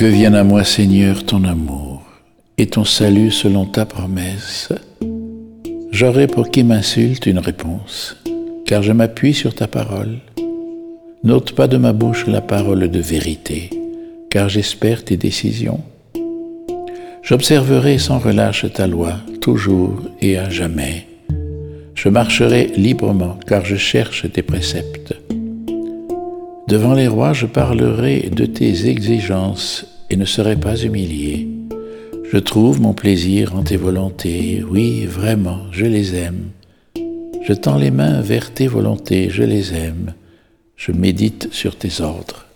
Que vienne à moi, Seigneur, ton amour et ton salut selon ta promesse. J'aurai pour qui m'insulte une réponse, car je m'appuie sur ta parole. N'ôte pas de ma bouche la parole de vérité, car j'espère tes décisions. J'observerai sans relâche ta loi, toujours et à jamais. Je marcherai librement, car je cherche tes préceptes. Devant les rois, je parlerai de tes exigences et ne serai pas humilié. Je trouve mon plaisir en tes volontés, oui, vraiment, je les aime. Je tends les mains vers tes volontés, je les aime. Je médite sur tes ordres.